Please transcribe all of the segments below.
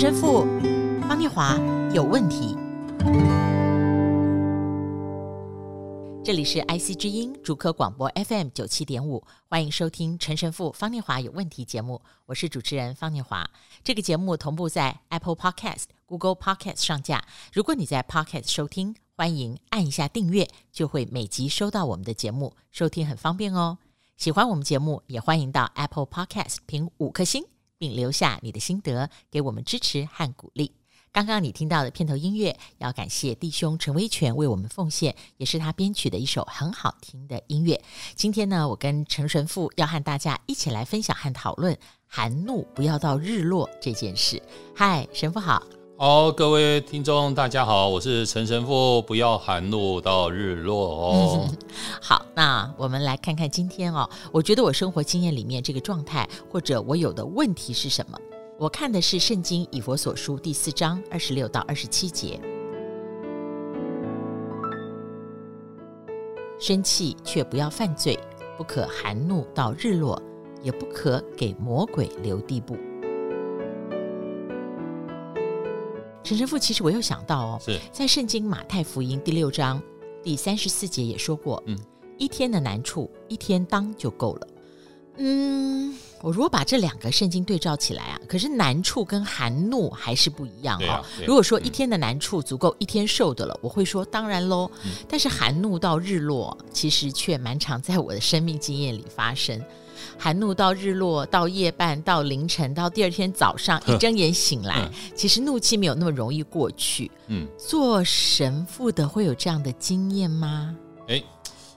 陈神父方念华有问题。这里是 IC 之音主科广播 FM 九七点五，欢迎收听陈神父方念华有问题节目，我是主持人方念华。这个节目同步在 Apple Podcast、Google Podcast 上架。如果你在 Podcast 收听，欢迎按一下订阅，就会每集收到我们的节目，收听很方便哦。喜欢我们节目，也欢迎到 Apple Podcast 评五颗星，并留下你的心得，给我们支持和鼓励。刚刚你听到的片头音乐，要感谢弟兄陈威全为我们奉献，也是他编曲的一首很好听的音乐。今天呢，我跟陈神父要和大家一起来分享和讨论“含怒不要到日落”这件事。嗨，神父好。好，各位听众大家好，我是陈神父，不要含怒到日落哦。好，那我们来看看今天哦，我觉得我生活经验里面这个状态，或者我有的问题是什么？我看的是《圣经以弗所书》第四章二十六到二十七节，生气却不要犯罪，不可含怒到日落，也不可给魔鬼留地步。陈神父，其实我又想到哦，是在《圣经马太福音》第六章第三十四节也说过，嗯，一天的难处，一天当就够了。嗯，我如果把这两个圣经对照起来啊，可是难处跟寒怒还是不一样哦。啊、如果说一天的难处足够一天受的了，嗯、我会说当然喽。嗯、但是寒怒到日落，其实却蛮常在我的生命经验里发生。寒怒到日落，到夜半，到凌晨，到第二天早上一睁眼醒来，呵其实怒气没有那么容易过去。嗯，做神父的会有这样的经验吗？诶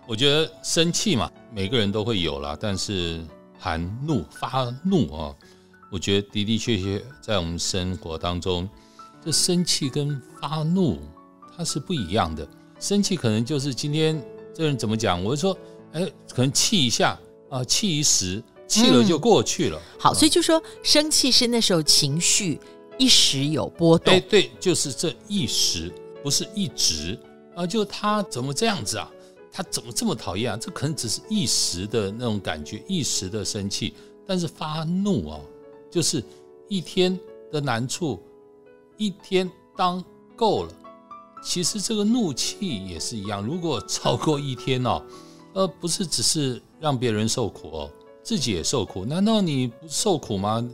我觉得生气嘛，每个人都会有啦。但是含怒发怒啊，我觉得的的确确在我们生活当中，这生气跟发怒它是不一样的。生气可能就是今天这人怎么讲，我就说，哎，可能气一下啊，气一时，气了就过去了。嗯、好，所以就说生气是那时候情绪一时有波动。哎，对，就是这一时，不是一直啊。就他怎么这样子啊？他怎么这么讨厌啊？这可能只是一时的那种感觉，一时的生气。但是发怒啊，就是一天的难处，一天当够了。其实这个怒气也是一样，如果超过一天哦，而不是只是让别人受苦哦，自己也受苦。难道你不受苦吗？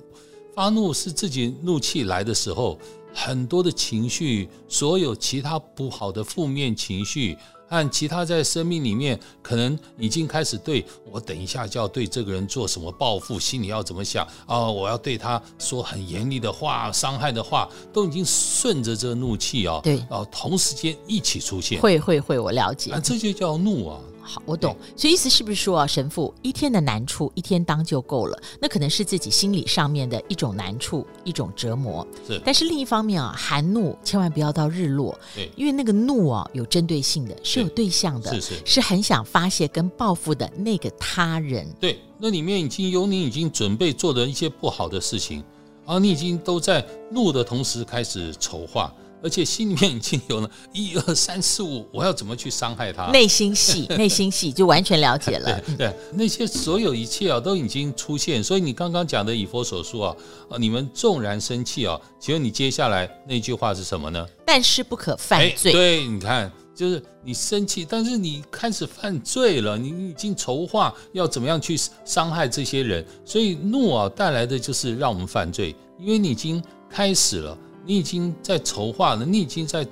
发怒是自己怒气来的时候，很多的情绪，所有其他不好的负面情绪。和其他在生命里面，可能已经开始对我等一下就要对这个人做什么报复，心里要怎么想啊、哦？我要对他说很严厉的话、伤害的话，都已经顺着这个怒气啊，对，啊，同时间一起出现。会会会，我了解。啊，这就叫怒啊。好，我懂。所以意思是不是说啊，神父一天的难处一天当就够了？那可能是自己心理上面的一种难处，一种折磨。是。但是另一方面啊，含怒千万不要到日落。对。因为那个怒啊，有针对性的，是有对象的，是是，是很想发泄跟报复的那个他人。对。那里面已经有你已经准备做的一些不好的事情，而你已经都在怒的同时开始筹划。而且心里面已经有了一二三四五，我要怎么去伤害他？内心戏，内心戏就完全了解了。对，对，那些所有一切啊，都已经出现。所以你刚刚讲的以佛所说啊，啊，你们纵然生气啊，请问你接下来那句话是什么呢？但是不可犯罪。对，你看，就是你生气，但是你开始犯罪了，你已经筹划要怎么样去伤害这些人。所以怒啊带来的就是让我们犯罪，因为你已经开始了。你已经在筹划了，你已经在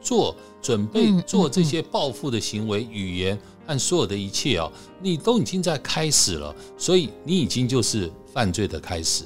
做准备，做这些报复的行为、语言和所有的一切哦，你都已经在开始了，所以你已经就是犯罪的开始。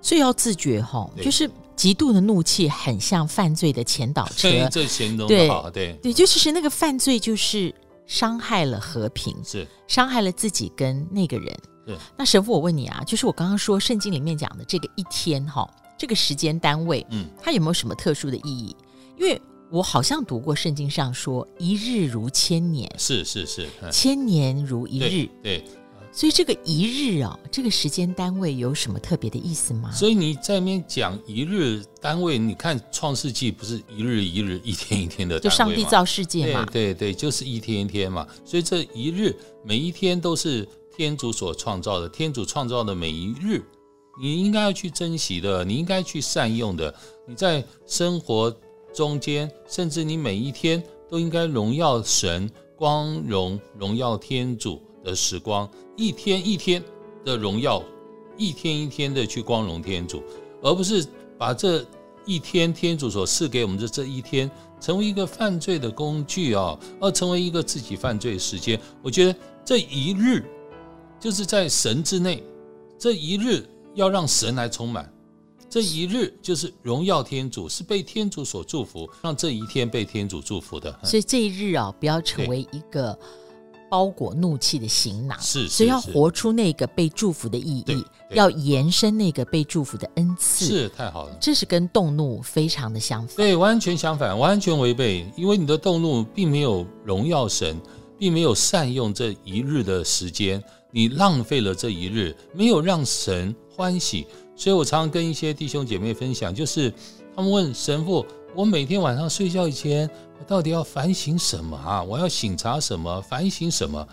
所以要自觉哈，就是极度的怒气很像犯罪的前导车，这形容的好，对对，就是那个犯罪就是伤害了和平，是伤害了自己跟那个人。对，那神父，我问你啊，就是我刚刚说圣经里面讲的这个一天哈。这个时间单位，嗯，它有没有什么特殊的意义？因为我好像读过圣经上说，一日如千年，是是是，千年如一日，对。对，所以这个一日啊，这个时间单位有什么特别的意思吗？所以你在那边讲一日单位，你看创世纪不是一日一日，一天一天的，就上帝造世界嘛，对对对，就是一天一天嘛。所以这一日每一天都是天主所创造的，天主创造的每一日。你应该要去珍惜的，你应该去善用的。你在生活中间，甚至你每一天都应该荣耀神、光荣荣耀天主的时光，一天一天的荣耀，一天一天的去光荣天主，而不是把这一天天主所赐给我们的这一天，成为一个犯罪的工具啊，而成为一个自己犯罪的时间。我觉得这一日就是在神之内，这一日要让神来充满，这一日就是荣耀天主，是被天主所祝福，让这一天被天主祝福的。所以这一日啊，不要成为一个。包裹怒气的行囊，是，是，所以要活出那个被祝福的意义，要延伸那个被祝福的恩赐，是太好了。这是跟动怒非常的相反，对，完全相反，完全违背。因为你的动怒并没有荣耀神，并没有善用这一日的时间，你浪费了这一日，没有让神欢喜。所以我常常跟一些弟兄姐妹分享，就是他们问神父。我每天晚上睡觉以前，我到底要反省什么啊？我要省察什么？反省什么？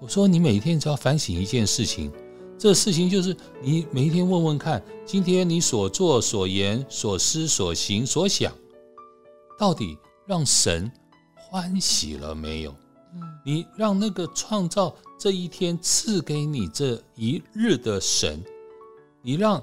我说你每天只要反省一件事情，这事情就是你每一天问问看，今天你所作所言所思所行所想，到底让神欢喜了没有？你让那个创造这一天赐给你这一日的神，你让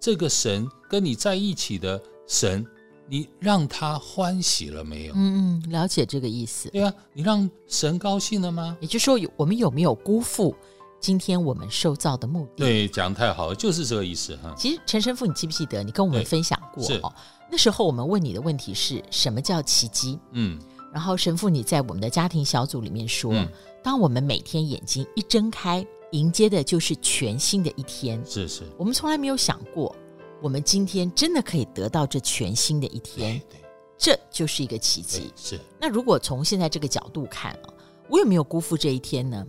这个神跟你在一起的神。你让他欢喜了没有？嗯嗯，了解这个意思。对啊，你让神高兴了吗？也就是说，我们有没有辜负今天我们受造的目的？对，讲得太好了，就是这个意思哈。其实陈神父，你记不记得你跟我们分享过哦？那时候我们问你的问题是什么叫奇迹？嗯，然后神父你在我们的家庭小组里面说，嗯，当我们每天眼睛一睁开，迎接的就是全新的一天。是是，我们从来没有想过。我们今天真的可以得到这全新的一天，这就是一个奇迹。是。那如果从现在这个角度看啊，我有没有辜负这一天呢？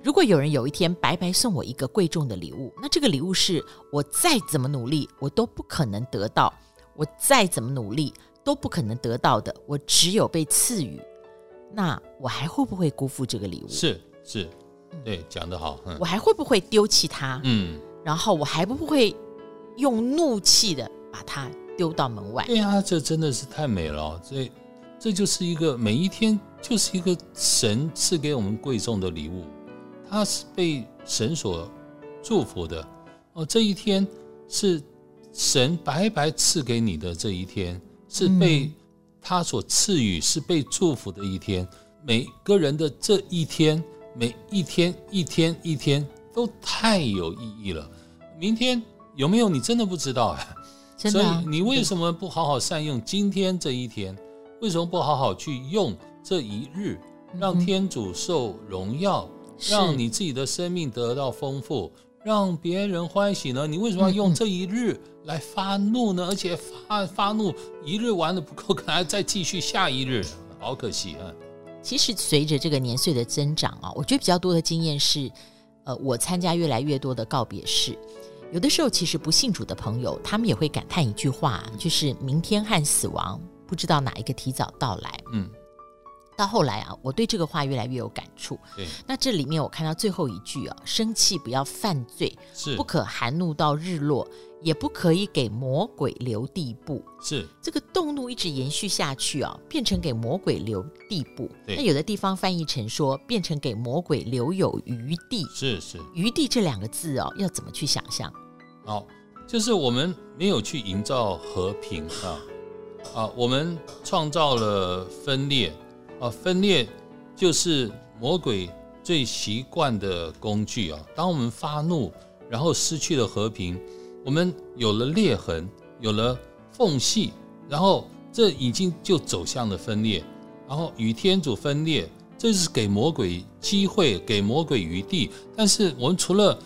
如果有人有一天白白送我一个贵重的礼物，那这个礼物是我再怎么努力我都不可能得到，我再怎么努力都不可能得到的，我只有被赐予，那我还会不会辜负这个礼物？是是，对，讲得好。我还会不会丢弃它？嗯，然后我还不会。用怒气的把它丢到门外。对啊，这真的是太美了。这这就是一个每一天就是一个神赐给我们贵重的礼物，它是被神所祝福的。哦，这一天是神白白赐给你的这一天，是被他所赐予，是被祝福的一天。每个人的这一天，每一天一天一天都太有意义了。明天。有没有？你真的不知道啊！所以你为什么不好好善用今天这一天？为什么不好好去用这一日，让天主受荣耀，让你自己的生命得到丰富，让别人欢喜呢？你为什么要用这一日来发怒呢？而且发发怒一日完了不够，可能还再继续下一日，好可惜啊！其实随着这个年岁的增长啊，我觉得比较多的经验是，呃，我参加越来越多的告别式。有的时候，其实不信主的朋友，他们也会感叹一句话，就是明天和死亡不知道哪一个提早到来。嗯，到后来啊，我对这个话越来越有感触。对，那这里面我看到最后一句啊，生气不要犯罪，是不可含怒到日落，也不可以给魔鬼留地步。是这个动怒一直延续下去啊，变成给魔鬼留地步。那有的地方翻译成说，变成给魔鬼留有余地。是是，余地这两个字哦，要怎么去想象？好，就是我们没有去营造和平啊啊，我们创造了分裂啊，分裂就是魔鬼最习惯的工具啊。当我们发怒，然后失去了和平，我们有了裂痕，有了缝隙，然后这已经就走向了分裂，然后与天主分裂，这是给魔鬼机会，给魔鬼余地。但是我们除了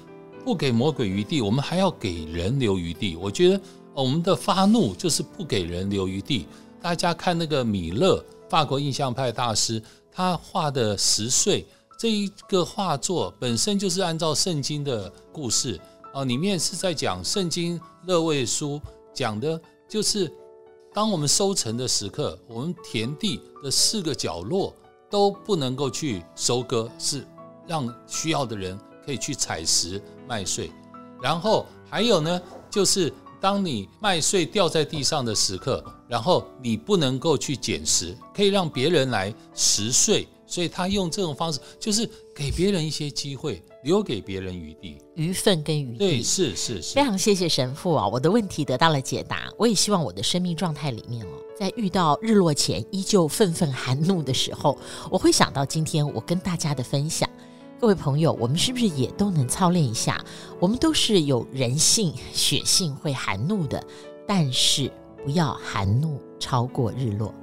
不给魔鬼余地，我们还要给人留余地。我觉得我们的发怒就是不给人留余地。大家看那个米勒，法国印象派大师，他画的十岁这一个画作本身就是按照圣经的故事啊，里面是在讲圣经勒未书讲的，就是当我们收成的时刻，我们田地的四个角落都不能够去收割，是让需要的人可以去采食麦穗，然后还有呢，就是当你麦穗掉在地上的时刻，然后你不能够去捡拾，可以让别人来拾穗。所以他用这种方式，就是给别人一些机会，留给别人余地、余分跟余地。对，是是是。非常谢谢神父啊，我的问题得到了解答。我也希望我的生命状态里面哦，在遇到日落前依旧愤愤含怒的时候，我会想到今天我跟大家的分享。各位朋友，我们是不是也都能操练一下？我们都是有人性、血性会含怒的，但是不要含怒超过日落。